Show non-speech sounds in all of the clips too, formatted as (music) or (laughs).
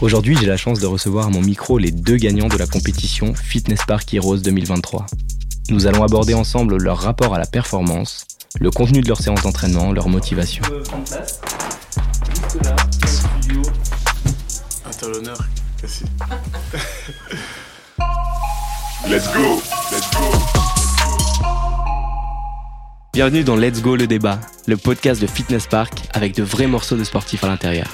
Aujourd'hui, j'ai la chance de recevoir à mon micro les deux gagnants de la compétition Fitness Park Heroes 2023. Nous allons aborder ensemble leur rapport à la performance, le contenu de leur séance d'entraînement, leur motivation. (laughs) Let's go Let's go Bienvenue dans Let's Go le débat, le podcast de Fitness Park avec de vrais morceaux de sportifs à l'intérieur.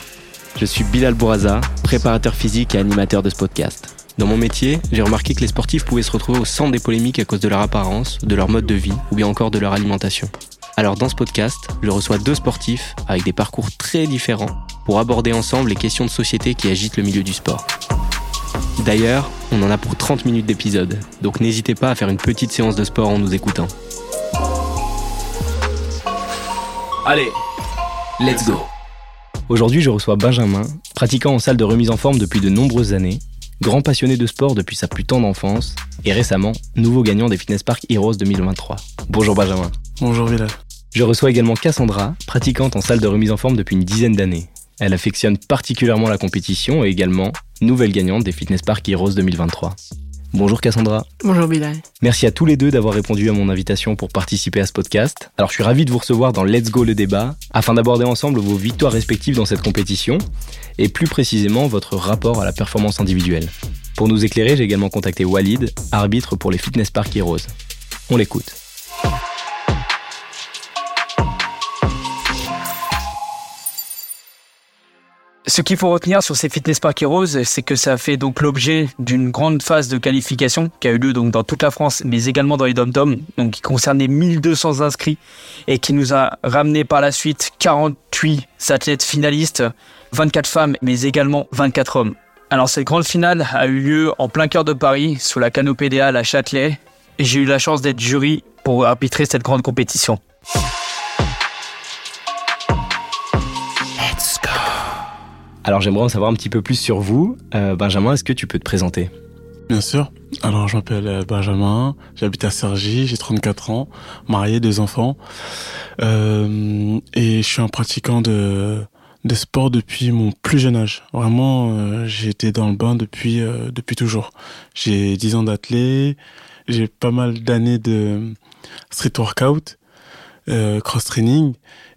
Je suis Bilal Bouraza, préparateur physique et animateur de ce podcast. Dans mon métier, j'ai remarqué que les sportifs pouvaient se retrouver au centre des polémiques à cause de leur apparence, de leur mode de vie ou bien encore de leur alimentation. Alors dans ce podcast, je reçois deux sportifs avec des parcours très différents pour aborder ensemble les questions de société qui agitent le milieu du sport. D'ailleurs, on en a pour 30 minutes d'épisode, donc n'hésitez pas à faire une petite séance de sport en nous écoutant. Allez, let's go Aujourd'hui, je reçois Benjamin, pratiquant en salle de remise en forme depuis de nombreuses années, grand passionné de sport depuis sa plus tendre enfance, et récemment, nouveau gagnant des Fitness Park Heroes 2023. Bonjour Benjamin. Bonjour Bilal. Je reçois également Cassandra, pratiquante en salle de remise en forme depuis une dizaine d'années. Elle affectionne particulièrement la compétition et également nouvelle gagnante des Fitness Park Heroes 2023. Bonjour Cassandra. Bonjour Bilal. Merci à tous les deux d'avoir répondu à mon invitation pour participer à ce podcast. Alors je suis ravi de vous recevoir dans Let's Go le débat afin d'aborder ensemble vos victoires respectives dans cette compétition et plus précisément votre rapport à la performance individuelle. Pour nous éclairer, j'ai également contacté Walid, arbitre pour les Fitness Park Heroes. On l'écoute. Ce qu'il faut retenir sur ces Fitness Park Heroes, c'est que ça fait donc l'objet d'une grande phase de qualification qui a eu lieu donc dans toute la France, mais également dans les dom-toms, donc qui concernait 1200 inscrits et qui nous a ramené par la suite 48 athlètes finalistes, 24 femmes, mais également 24 hommes. Alors cette grande finale a eu lieu en plein cœur de Paris, sous la canopée des Halles à Châtelet, et j'ai eu la chance d'être jury pour arbitrer cette grande compétition. Alors j'aimerais en savoir un petit peu plus sur vous. Euh, Benjamin, est-ce que tu peux te présenter? Bien sûr. Alors je m'appelle euh, Benjamin, j'habite à Cergy, j'ai 34 ans, marié, deux enfants. Euh, et je suis un pratiquant de, sport depuis mon plus jeune âge. Vraiment, j'ai été dans le bain depuis, toujours. J'ai 10 ans d'athlète, j'ai pas mal d'années de street workout, cross-training,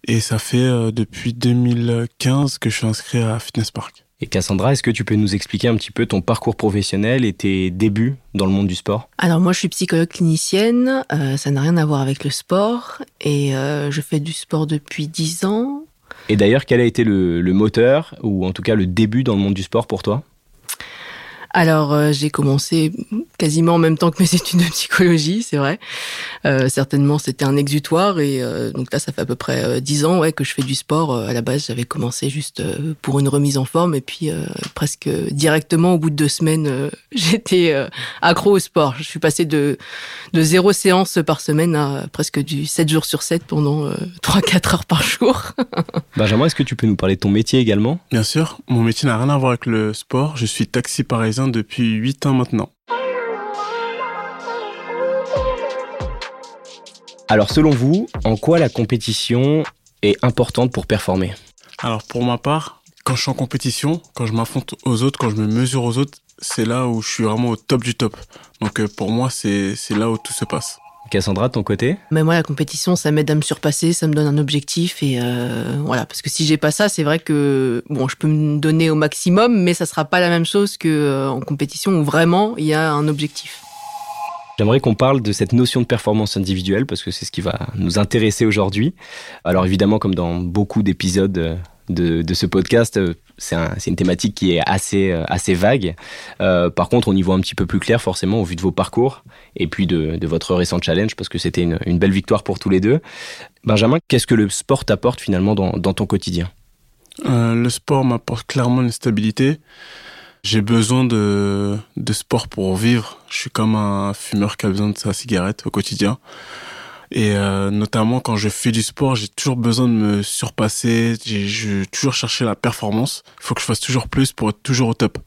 et ça fait euh, depuis 2015 que je suis inscrit à Fitness Park. Et Cassandra, est-ce que tu peux nous expliquer un petit peu ton parcours professionnel et tes débuts dans le monde du sport? Alors moi je suis psychologue clinicienne, euh, ça n'a rien à voir avec le sport et euh, je fais du sport depuis 10 ans. Et d'ailleurs, quel a été le, le moteur, ou en tout cas le début dans le monde du sport pour toi? Alors euh, j'ai commencé quasiment en même temps que mes (laughs) études de psychologie, c'est vrai. Euh, certainement c'était un exutoire et euh, donc là ça fait à peu près euh, 10 ans ouais, que je fais du sport. Euh, à la base j'avais commencé juste euh, pour une remise en forme et puis euh, presque directement au bout de deux semaines euh, (laughs) j'étais euh, accro au sport. Je suis passé de, de zéro séance par semaine à presque du 7 jours sur 7 pendant euh, 3-4 heures par jour. (laughs) Benjamin, est-ce que tu peux nous parler de ton métier également? Bien sûr, mon métier n'a rien à voir avec le sport. Je suis taxi depuis 8 ans maintenant. Alors selon vous, en quoi la compétition est importante pour performer? Alors pour ma part, quand je suis en compétition, quand je m'affronte aux autres, quand je me mesure aux autres, c'est là où je suis vraiment au top du top. Donc euh, pour moi, c'est là où tout se passe. Cassandra, de ton côté Mais moi, la compétition, ça m'aide à me surpasser, ça me donne un objectif et euh, voilà. Parce que si j'ai pas ça, c'est vrai que bon, je peux me donner au maximum, mais ça sera pas la même chose que euh, en compétition où vraiment il y a un objectif. J'aimerais qu'on parle de cette notion de performance individuelle parce que c'est ce qui va nous intéresser aujourd'hui. Alors évidemment, comme dans beaucoup d'épisodes euh, de, de ce podcast, c'est un- c'est une thématique qui est assez, euh, assez vague. Euh, par contre, on y voit un petit peu plus clair forcément au vu de vos parcours et puis de, votre récent challenge parce que c'était une, belle victoire pour tous les deux. Benjamin, qu'est-ce que le sport t'apporte finalement dans, ton quotidien? Euh, le sport m'apporte clairement une stabilité. J'ai besoin de sport pour vivre. Je suis comme un fumeur qui a besoin de sa cigarette au quotidien. Et euh, notamment quand je fais du sport, j'ai toujours besoin de me surpasser. J'ai toujours chercher la performance. Il faut que je fasse toujours plus pour être toujours au top.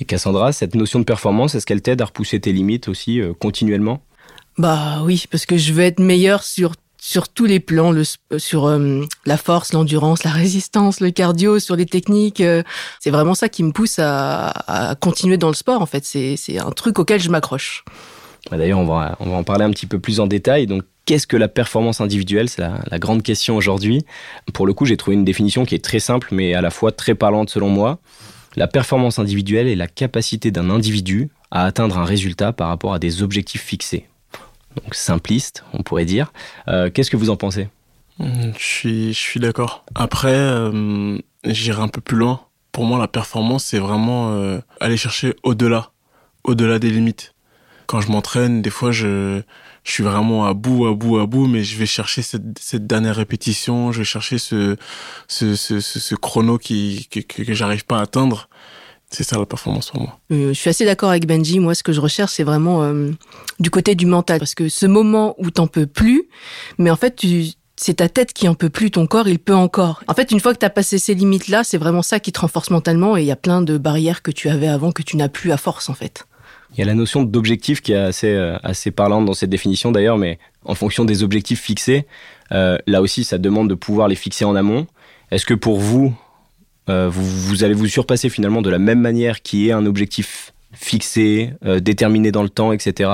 Et Cassandra, cette notion de performance, est-ce qu'elle t'aide à repousser tes limites aussi euh, continuellement? Bah oui, parce que je veux être meilleur sur sur tous les plans, le, sur euh, la force, l'endurance, la résistance, le cardio, sur les techniques. euh, c'est vraiment ça qui me pousse à, à continuer dans le sport. En fait, c'est c'est un truc auquel je m'accroche. Bah, D'ailleurs, on va, en parler un petit peu plus en détail. Donc, qu'est-ce que la performance individuelle? C'est la, grande question aujourd'hui. Pour le coup, j'ai trouvé une définition qui est très simple, mais à la fois très parlante selon moi. La performance individuelle est la capacité d'un individu à atteindre un résultat par rapport à des objectifs fixés. Donc, simpliste, on pourrait dire. Euh, qu'est-ce que vous en pensez? Mm, Je suis, je suis d'accord. Après, euh, j'irai un peu plus loin. Pour moi, la performance, c'est vraiment euh, aller chercher au-delà, au-delà des limites. Quand je m'entraîne, des fois, je, suis vraiment à bout, à bout, à bout, mais je vais chercher cette, dernière répétition, je vais chercher ce, chrono qui, que, que, que j'arrive pas à atteindre. C'est ça la performance pour moi. Euh, je suis assez d'accord avec Benji. Moi, ce que je recherche, c'est vraiment euh, du côté du mental. Parce que ce moment où t'en peux plus, mais en fait, tu, c'est ta tête qui en peut plus, ton corps, il peut encore. En fait, une fois que t'as passé ces limites-là, c'est vraiment ça qui te renforce mentalement et il y a plein de barrières que tu avais avant que tu n'as plus à force, en fait. Il y a la notion d'objectif qui est assez, euh, assez parlante dans cette définition d'ailleurs, mais en fonction des objectifs fixés, euh, là aussi, ça demande de pouvoir les fixer en amont. Est-ce que pour vous, euh, vous, vous allez vous surpasser finalement de la même manière qui est un objectif fixé, déterminé dans le temps, etc.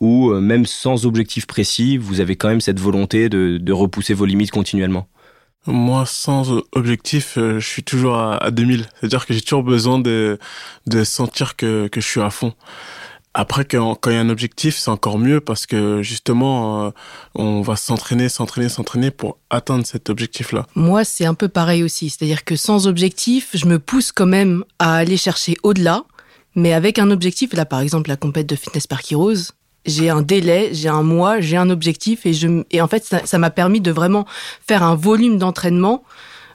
Ou même sans objectif précis, vous avez quand même cette volonté de repousser vos limites continuellement? Moi, sans objectif, euh, je suis toujours à, à 2000. C'est-à-dire que j'ai toujours besoin de, de sentir que, que je suis à fond. Après, quand quand il y a un objectif, c'est encore mieux parce que justement, euh, on va s'entraîner, s'entraîner, s'entraîner pour atteindre cet objectif-là. Moi, c'est un peu pareil aussi. C'est-à-dire que sans objectif, je me pousse quand même à aller chercher au-delà, mais avec un objectif. Là, par exemple, la compète de Fitness Park Heroes, j'ai un délai, j'ai un mois, j'ai un objectif, et, je, et en fait, ça m'a permis de vraiment faire un volume d'entraînement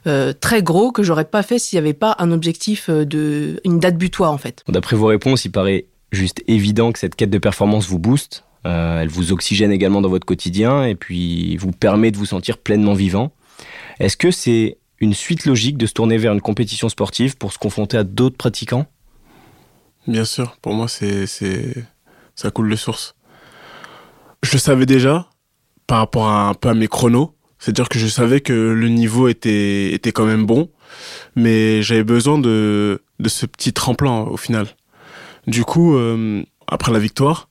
euh, très gros que j'aurais pas fait s'il n'y avait pas un objectif euh, de une date butoir en fait. D'après vos réponses, il paraît juste évident que cette quête de performance vous booste. Euh, elle vous oxygène également dans votre quotidien et puis vous permet de vous sentir pleinement vivant. Est-ce que c'est une suite logique de se tourner vers une compétition sportive pour se confronter à d'autres pratiquants? Bien sûr, pour moi, c'est, c'est, ça coule de source. Je le savais déjà par rapport à un peu à mes chronos. C'est-à-dire que je savais que le niveau était, était quand même bon, mais j'avais besoin de, de ce petit tremplin au final. Du coup, euh, après la victoire,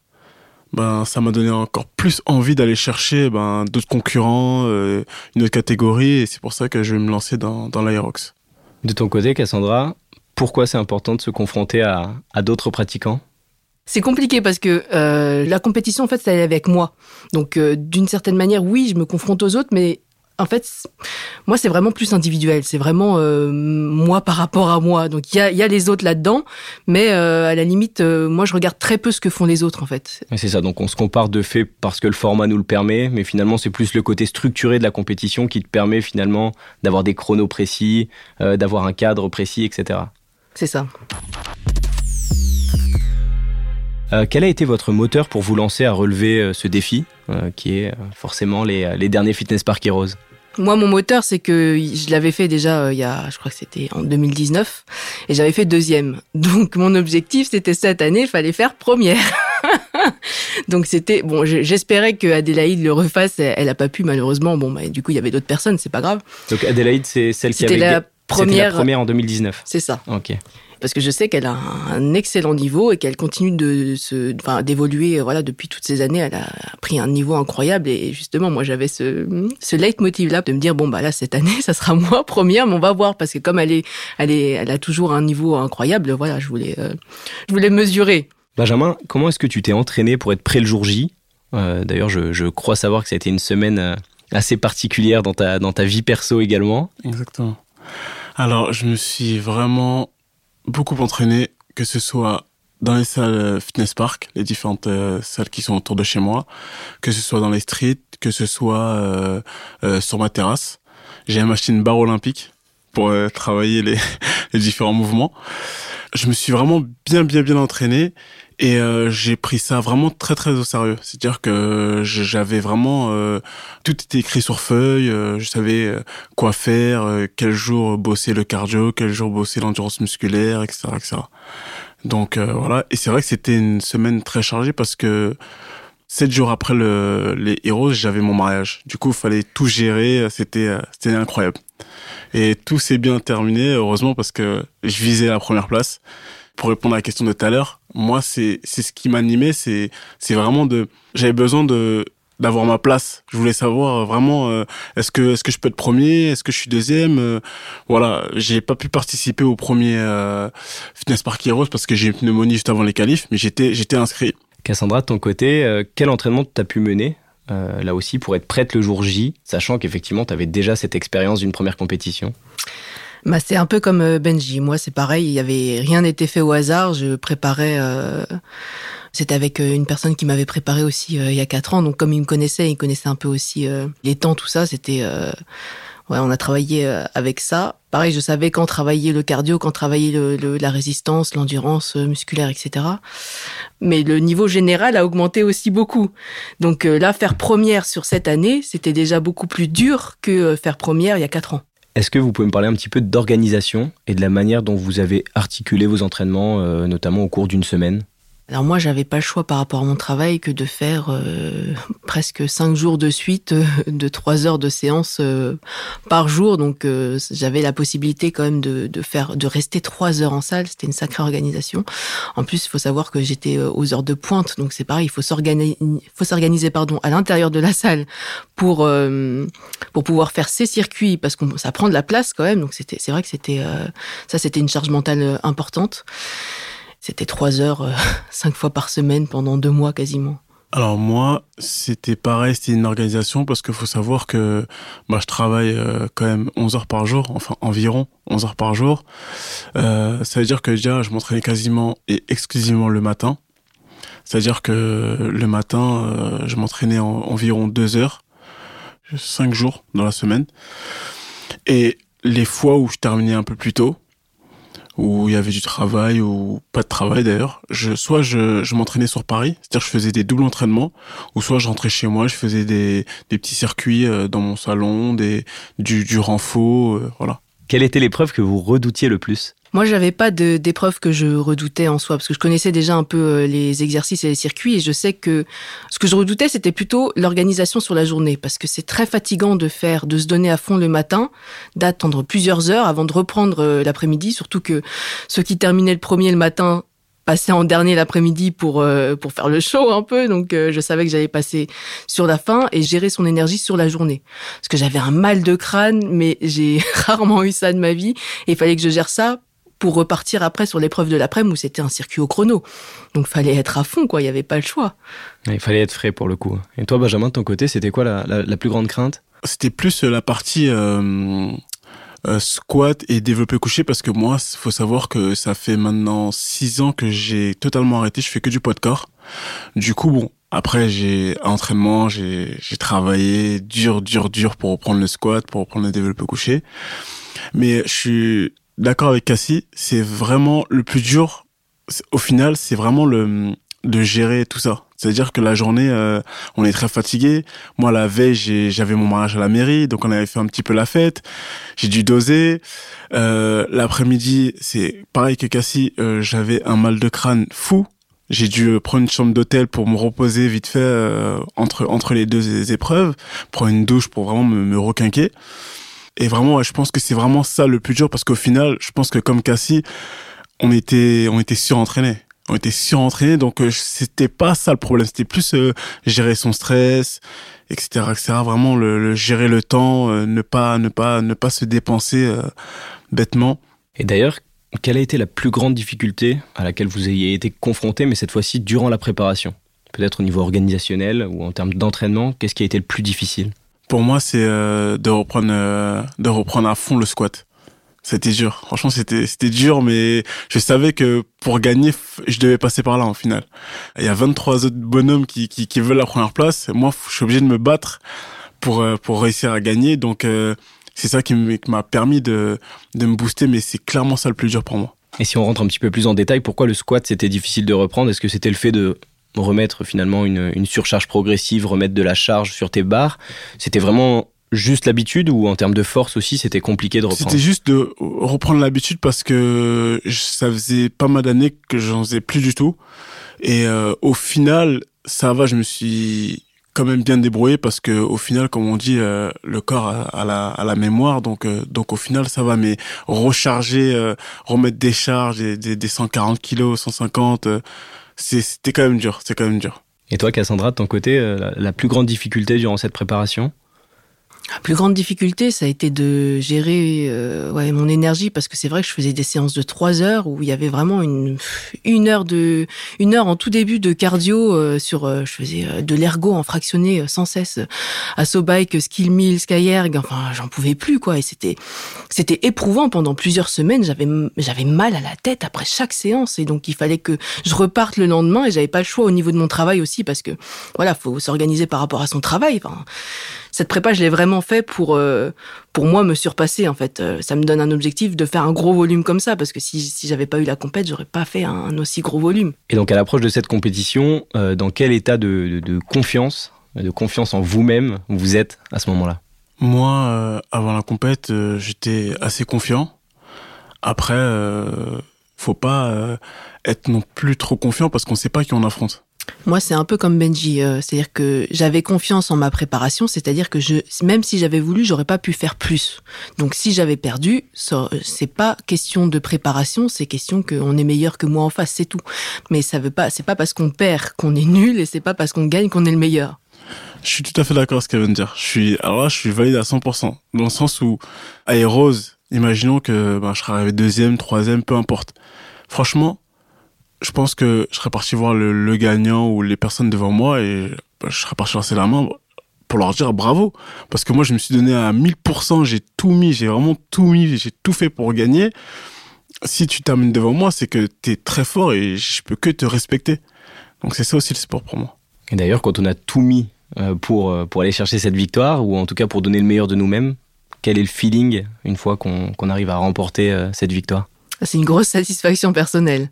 ben, ça m'a donné encore plus envie d'aller chercher ben, d'autres concurrents, euh, une autre catégorie, et c'est pour ça que je vais me lancer dans, dans l'Aerox. De ton côté, Cassandra, pourquoi c'est important de se confronter à, à d'autres pratiquants? C'est compliqué parce que euh, la compétition, en fait, ça est avec moi. Donc, euh, d'une certaine manière, oui, je me confronte aux autres, mais en fait, moi, c'est vraiment plus individuel. C'est vraiment euh, moi par rapport à moi. Donc, il y a, il y a les autres là-dedans, mais euh, à la limite, euh, moi, je regarde très peu ce que font les autres, en fait. C'est ça, donc on se compare de fait parce que le format nous le permet, mais finalement c'est plus le côté structuré de la compétition qui te permet finalement d'avoir des chronos précis, d'avoir un cadre précis, etc. C'est ça. Euh, quel a été votre moteur pour vous lancer à relever euh, ce défi, euh, qui est forcément les, les derniers Fitness Park Heroes Moi, mon moteur, c'est que je l'avais fait déjà euh, il y a, je crois que c'était en 2019, et j'avais fait deuxième. (laughs) Donc, mon objectif, c'était cette année, il fallait faire première. (laughs) Donc, c'était bon. je- J'espérais que Adélaïde le refasse. Elle, elle a pas pu malheureusement. Bon, bah, du coup, il y avait d'autres personnes, c'est pas grave. Donc Adélaïde, c'est celle qui avait la première. la première en 2019. C'est ça. Ok. Parce que je sais qu'elle a un, excellent niveau et qu'elle continue de se, enfin, d'évoluer. euh, Voilà, depuis toutes ces années, elle a pris un niveau incroyable. Et justement, moi, j'avais ce, ce leitmotiv là de me dire bon bah là cette année, (laughs) ça sera moi première, mais on va voir parce que comme elle est, elle est, elle a toujours un niveau incroyable. Voilà, je voulais, euh, je voulais mesurer. Benjamin, comment est-ce que tu t'es entraîné pour être prêt le jour J? Euh, D'ailleurs, je, je crois savoir que ça a été une semaine assez particulière dans ta, dans ta vie perso également. Exactement. Alors, je me suis vraiment beaucoup entraîné, que ce soit dans les salles euh, fitness park, les différentes euh, salles qui sont autour de chez moi, que ce soit dans les streets, que ce soit euh, euh, sur ma terrasse. J'ai acheté une barre olympique pour euh, travailler les, (laughs) les différents mouvements. Je me suis vraiment bien, bien, bien entraîné et euh, j'ai pris ça vraiment très, très au sérieux. C'est-à-dire que j'avais vraiment euh, tout était écrit sur feuille. euh, je savais euh, quoi faire, euh, quel jour bosser le cardio, quel jour bosser l'endurance musculaire, etc., etc. Donc euh, voilà. Et c'est vrai que c'était une semaine très chargée parce que sept jours après le, les Heroes, j'avais mon mariage. Du coup, il fallait tout gérer. C'était, c'était incroyable. Et tout s'est bien terminé, heureusement, parce que je visais la première place. Pour répondre à la question de tout à l'heure, moi, c'est, ce qui m'animait, c'est, vraiment de, j'avais besoin de, d'avoir ma place. Je voulais savoir euh, vraiment euh, est-ce que est-ce que je peux être premier, est-ce que je suis deuxième? euh, voilà, j'ai pas pu participer au premier euh, Fitness Park Heroes parce que j'ai une pneumonie juste avant les qualifs, mais j'étais j'étais inscrit. Cassandra, de ton côté, quel entraînement t'as pu mener là aussi pour être prête le jour J, sachant qu'effectivement tu avais déjà cette expérience d'une première compétition? Bah, c'est un peu comme euh, Benji. Moi, c'est pareil. Il y avait rien n'était fait au hasard. Je préparais. euh, C'était avec euh, une personne qui m'avait préparé aussi euh, il y a quatre ans. Donc, comme il me connaissait, il connaissait un peu aussi les temps, tout ça. C'était. Ouais, on a travaillé avec ça. Pareil, je savais quand travailler le cardio, quand travailler le, le- la résistance, l'endurance musculaire, etc. Mais le niveau général a augmenté aussi beaucoup. Donc là, faire première sur cette année, c'était déjà beaucoup plus dur que faire première il y a quatre ans. Est-ce que vous pouvez me parler un petit peu d'organisation et de la manière dont vous avez articulé vos entraînements, euh, notamment au cours d'une semaine? Alors moi, j'avais pas le choix par rapport à mon travail que de faire euh, (laughs) presque cinq jours de suite euh, de trois heures de séance euh, par jour. Donc euh, j'avais la possibilité quand même de, de faire, de rester trois heures en salle. C'était une sacrée organisation. En plus, il faut savoir que j'étais euh, aux heures de pointe, donc c'est pareil. Il faut s'organiser, faut s'organiser pardon à l'intérieur de la salle pour pour pouvoir faire ces circuits parce que ça prend de la place quand même. Donc c'était, c'est vrai que c'était ça, c'était une charge mentale importante. C'était trois heures, euh, (laughs) cinq fois par semaine pendant deux mois quasiment. Alors moi, c'était pareil, c'était une organisation parce qu'il faut savoir que bah, je travaille euh, quand même 11 heures par jour, enfin environ 11 heures par jour. Euh, ça veut dire que déjà, je m'entraînais quasiment et exclusivement le matin. C'est-à-dire que le matin, euh, je m'entraînais en, environ deux heures, cinq jours dans la semaine. Et les fois où je terminais un peu plus tôt, où il y avait du travail ou pas de travail d'ailleurs, je, soit je, je m'entraînais sur Paris, c'est-à-dire je faisais des doubles entraînements, ou soit je rentrais chez moi, je faisais des, des petits circuits euh, dans mon salon, des, du, du renfort, euh, voilà. Quelle était l'épreuve que vous redoutiez le plus? Moi, j'avais pas de- d'épreuve que je redoutais en soi, parce que je connaissais déjà un peu euh, les exercices et les circuits, et je sais que ce que je redoutais, c'était plutôt l'organisation sur la journée, parce que c'est très fatigant de faire, de se donner à fond le matin, d'attendre plusieurs heures avant de reprendre euh, l'après-midi, surtout que ceux qui terminaient le premier le matin passaient en dernier l'après-midi pour euh, pour faire le show un peu, donc je savais que j'allais passer sur la fin et gérer son énergie sur la journée, parce que j'avais un mal de crâne, mais j'ai (laughs) rarement eu ça de ma vie, et il fallait que je gère ça pour repartir après sur l'épreuve de l'après-midi où c'était un circuit au chrono. Donc fallait être à fond, quoi. Il n'y avait pas le choix. Il fallait être frais pour le coup. Et toi, Benjamin, de ton côté, c'était quoi la, la- la plus grande crainte? C'était plus euh, la partie euh, euh, squat et développé couché parce que moi, faut savoir que ça fait maintenant six ans que j'ai totalement arrêté. Je fais que du poids de corps. Du coup, bon, après j'ai entraînement, j'ai j'ai travaillé dur, dur, dur pour reprendre le squat, pour reprendre le développé couché. Mais je suis d'accord avec Cassie, c'est vraiment le plus dur. Au final, c'est vraiment le de gérer tout ça. C'est-à-dire que la journée, euh, on est très fatigué. Moi, la veille, j'avais mon mariage à la mairie, donc on avait fait un petit peu la fête. J'ai dû doser. Euh, L'après-midi, c'est pareil que Cassie, euh, j'avais un mal de crâne fou. J'ai dû euh, prendre une chambre d'hôtel pour me reposer vite fait euh, entre entre les deux épreuves, prendre une douche pour vraiment me, me requinquer. Et vraiment, je pense que c'est vraiment ça le plus dur parce qu'au final, je pense que comme Cassie, on était on était surentraîné. On était surentraîné, donc euh, c'était pas ça le problème. C'était plus euh, gérer son stress, etc., etc. Vraiment le, le gérer le temps, euh, ne pas ne pas ne pas se dépenser euh, bêtement. Et d'ailleurs, quelle a été la plus grande difficulté à laquelle vous ayez été confronté, mais cette fois-ci durant la préparation? Peut-être au niveau organisationnel ou en termes d'entraînement, qu'est-ce qui a été le plus difficile? Pour moi, c'est euh, de reprendre euh, de reprendre à fond le squat. C'était dur. Franchement, c'était c'était dur, mais je savais que pour gagner, je devais passer par là en finale. Il y a 23 autres bonhommes qui qui, qui veulent la première place. Moi, je suis obligé de me battre pour euh, pour réussir à gagner. Donc euh, c'est ça qui m'a permis de de me booster, mais c'est clairement ça le plus dur pour moi. Et si on rentre un petit peu plus en détail, pourquoi le squat c'était difficile de reprendre? Est-ce que c'était le fait de remettre finalement une, une surcharge progressive, remettre de la charge sur tes barres C'était vraiment juste l'habitude ou en termes de force aussi, c'était compliqué de reprendre? C'était juste de reprendre l'habitude parce que ça faisait pas mal d'années que j'en faisais plus du tout. Et euh, au final, ça va, je me suis quand même bien débrouillé parce que au final, comme on dit, euh, le corps a, la, a la mémoire, donc euh, donc au final ça va. Mais recharger, remettre des charges, des, des, des 140 kilos, 150, euh, c'est- c'était quand même dur. C'est quand même dur. Et toi, Cassandra, de ton côté, euh, la, la plus grande difficulté durant cette préparation? La plus grande difficulté, ça a été de gérer euh, ouais, mon énergie parce que c'est vrai que je faisais des séances de trois heures où il y avait vraiment une une heure de une heure en tout début de cardio euh, sur euh, je faisais euh, de l'ergo en fractionné euh, sans cesse. À bike, skill mill, skyerg, enfin j'en pouvais plus quoi. Et c'était c'était éprouvant. Pendant plusieurs semaines, j'avais j'avais mal à la tête après chaque séance. Et donc il fallait que je reparte le lendemain et j'avais pas le choix au niveau de mon travail aussi parce que voilà, faut s'organiser par rapport à son travail. Enfin, cette prépa, je l'ai vraiment fait pour euh, pour moi me surpasser en fait. Euh, ça me donne un objectif de faire un gros volume comme ça parce que si si j'avais pas eu la compète, j'aurais pas fait un, un aussi gros volume. Et donc à l'approche de cette compétition, euh, dans quel état de, de- de confiance, de confiance en vous-même vous êtes à ce moment-là? Moi, euh, avant la compète, euh, j'étais assez confiant. Après, euh, faut pas euh, être non plus trop confiant parce qu'on sait pas qui on affronte. Moi, c'est un peu comme Benji, euh, c'est-à-dire que j'avais confiance en ma préparation, c'est-à-dire que même si j'avais voulu, j'aurais pas pu faire plus. Donc, si j'avais perdu, c'est pas question de préparation, c'est question qu'on est meilleur que moi en face, c'est tout. Mais ça veut pas, c'est pas parce qu'on perd qu'on est nul et c'est pas parce qu'on gagne qu'on est le meilleur. Je suis tout à fait d'accord avec ce qu'elle vient de dire. Je suis, alors là, je suis valide à 100%. Dans le sens où, à Rose, imaginons que ben, je serais arrivé deuxième, troisième, peu importe. Franchement, je pense que je serais parti voir le, gagnant ou les personnes devant moi et ben, je serais parti lancer la main pour leur dire bravo. Parce que moi, je me suis donné à 1000%, j'ai tout mis, j'ai vraiment tout mis, j'ai tout fait pour gagner. Si tu termines devant moi, c'est que t'es très fort et je peux que te respecter. Donc c'est ça aussi le sport pour moi. Et d'ailleurs, quand on a tout mis euh, pour, euh, pour aller chercher cette victoire, ou en tout cas pour donner le meilleur de nous-mêmes, quel est le feeling une fois qu'on qu'on arrive à remporter euh, cette victoire? C'est une grosse satisfaction personnelle.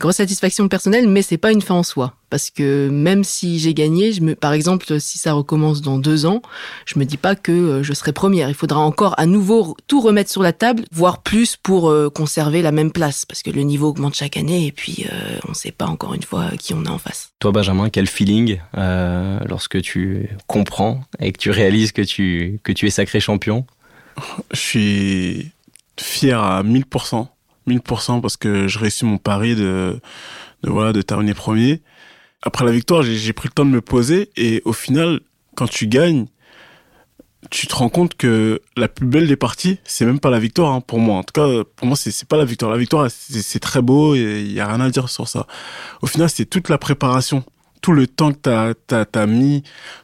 Grosse satisfaction personnelle, mais c'est pas une fin en soi. Parce que même si j'ai gagné, je me, par exemple, si ça recommence dans deux ans, je me dis pas que euh, je serai première. Il faudra encore à nouveau tout remettre sur la table, voire plus pour euh, conserver la même place. Parce que le niveau augmente chaque année et puis euh, on sait pas encore une fois qui on a en face. Toi, Benjamin, quel feeling euh, lorsque tu comprends et que tu réalises que tu, que tu es sacré champion? Je suis fier à 1000%. 1000% parce que je réussis mon pari de, de, voilà, de terminer premier. Après la victoire, j'ai pris le temps de me poser et au final, quand tu gagnes, tu te rends compte que la plus belle des parties, c'est même pas la victoire hein, pour moi. En tout cas, pour moi, c'est pas la victoire. La victoire, c'est très beau et il y a rien à dire sur ça. Au final, c'est toute la préparation, tout le temps que t'as t'as mis,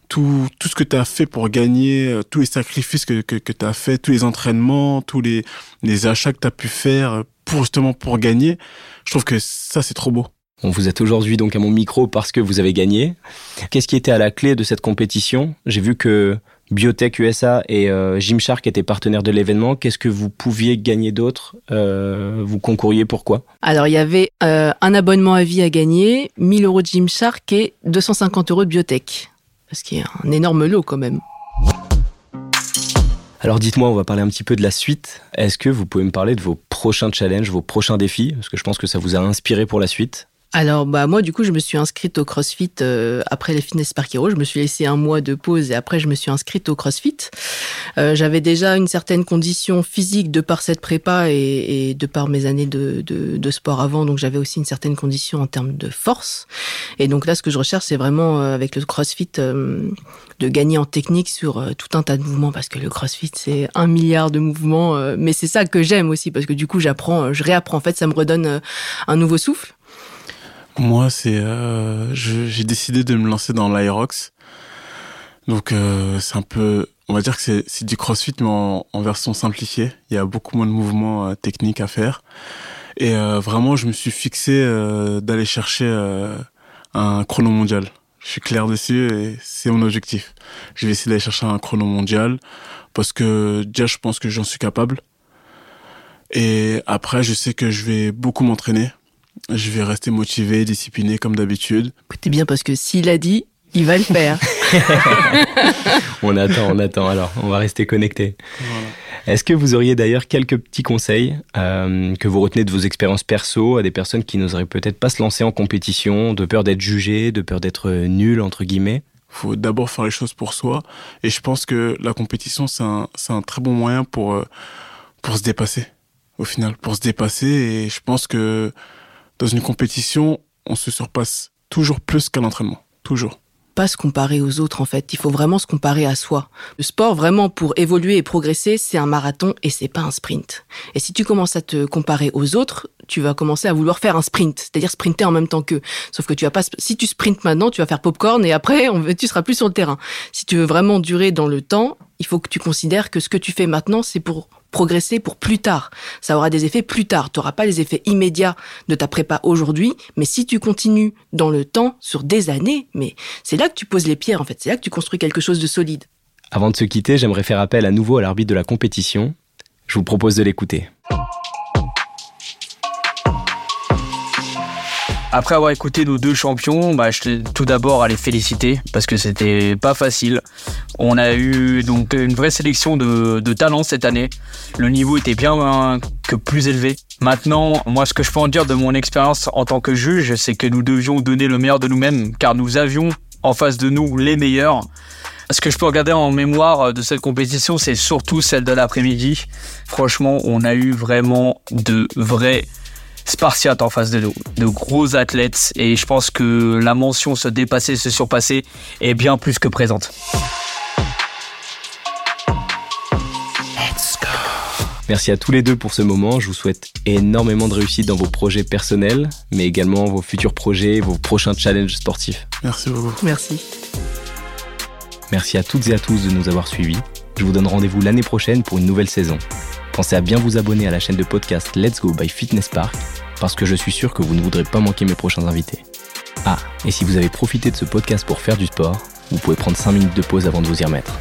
tout tout ce que t'as fait pour gagner, euh, tous les sacrifices que que, que t'as fait, tous les entraînements, tous les les achats que t'as pu faire pour justement pour gagner. Je trouve que ça c'est trop beau. Bon, vous êtes aujourd'hui donc à mon micro parce que vous avez gagné. Qu'est-ce qui était à la clé de cette compétition? J'ai vu que Biotech USA et euh, Gymshark étaient partenaires de l'événement. Qu'est-ce que vous pouviez gagner d'autre? Euh, Vous concouriez pourquoi? Alors il y avait euh, un abonnement à vie à gagner, 1000 euros de Gymshark et 250 euros de biotech. Ce qui est un énorme lot quand même. Alors dites-moi, on va parler un petit peu de la suite. Est-ce que vous pouvez me parler de vos prochains challenges, vos prochains défis? Parce que je pense que ça vous a inspiré pour la suite. Alors bah moi du coup je me suis inscrite au CrossFit euh, après les Fitness Park Hero. Je me suis laissé un mois de pause et après je me suis inscrite au CrossFit. Euh, J'avais déjà une certaine condition physique de par cette prépa et, et de par mes années de, de, de sport avant, donc j'avais aussi une certaine condition en termes de force. Et donc là ce que je recherche c'est vraiment euh, avec le CrossFit euh, de gagner en technique sur euh, tout un tas de mouvements parce que le CrossFit c'est un milliard de mouvements, euh, mais c'est ça que j'aime aussi parce que du coup j'apprends, je réapprends. En fait ça me redonne un nouveau souffle. Moi, c'est euh, j'ai décidé de me lancer dans l'Aerox. Donc euh, c'est un peu, on va dire que c'est c'est du CrossFit mais en, en version simplifiée. Il y a beaucoup moins de mouvements euh, techniques à faire. Et euh, vraiment, je me suis fixé euh, d'aller chercher euh, un chrono mondial. Je suis clair dessus et c'est mon objectif. Je vais essayer d'aller chercher un chrono mondial parce que déjà, je pense que j'en suis capable. Et après, je sais que je vais beaucoup m'entraîner. Je vais rester motivé, discipliné comme d'habitude. Écoutez bien parce que s'il a dit, il va le faire. (laughs) on attend, on attend. Alors, on va rester connecté. Est-ce que vous auriez d'ailleurs quelques petits conseils euh, que vous retenez de vos expériences perso à des personnes qui n'oseraient peut-être pas se lancer en compétition, de peur d'être jugées, de peur d'être nul entre guillemets? Faut d'abord faire les choses pour soi. Et je pense que la compétition, c'est un, un très bon moyen pour, euh, pour se dépasser, au final, pour se dépasser. Et je pense que dans une compétition, on se surpasse toujours plus qu'à l'entraînement. Toujours pas se comparer aux autres en fait, il faut vraiment se comparer à soi. Le sport vraiment pour évoluer et progresser, c'est un marathon et c'est pas un sprint. Et si tu commences à te comparer aux autres, tu vas commencer à vouloir faire un sprint, c'est-à-dire sprinter en même temps qu'eux. Sauf que tu vas pas si tu sprintes maintenant, tu vas faire popcorn et après on, tu seras plus sur le terrain. Si tu veux vraiment durer dans le temps, il faut que tu considères que ce que tu fais maintenant, c'est pour progresser pour plus tard. Ça aura des effets plus tard. Tu n'auras pas les effets immédiats de ta prépa aujourd'hui, mais si tu continues dans le temps, sur des années, mais c'est là que tu poses les pierres en fait, c'est là que tu construis quelque chose de solide. Avant de se quitter, j'aimerais faire appel à nouveau à l'arbitre de la compétition. Je vous propose de l'écouter. Après avoir écouté nos deux champions, bah, je tout d'abord à les féliciter parce que c'était pas facile. On a eu donc une vraie sélection de, talents cette année. Le niveau était bien que plus élevé. Maintenant, moi, ce que je peux en dire de mon expérience en tant que juge, c'est que nous devions donner le meilleur de nous-mêmes car nous avions en face de nous les meilleurs. Ce que je peux regarder en mémoire de cette compétition, c'est surtout celle de l'après-midi. Franchement, on a eu vraiment de vrais spartiate en face de nous, de gros athlètes, et je pense que la mention se dépasser, se surpasser est bien plus que présente. Merci à tous les deux pour ce moment. Je vous souhaite énormément de réussite dans vos projets personnels, mais également vos futurs projets, vos prochains challenges sportifs. Merci beaucoup. Merci. Merci à toutes et à tous de nous avoir suivis. Je vous donne rendez-vous l'année prochaine pour une nouvelle saison. Pensez à bien vous abonner à la chaîne de podcast Let's Go by Fitness Park parce que je suis sûr que vous ne voudrez pas manquer mes prochains invités. Ah, et si vous avez profité de ce podcast pour faire du sport, vous pouvez prendre 5 minutes de pause avant de vous y remettre.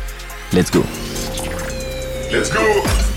Let's go Let's go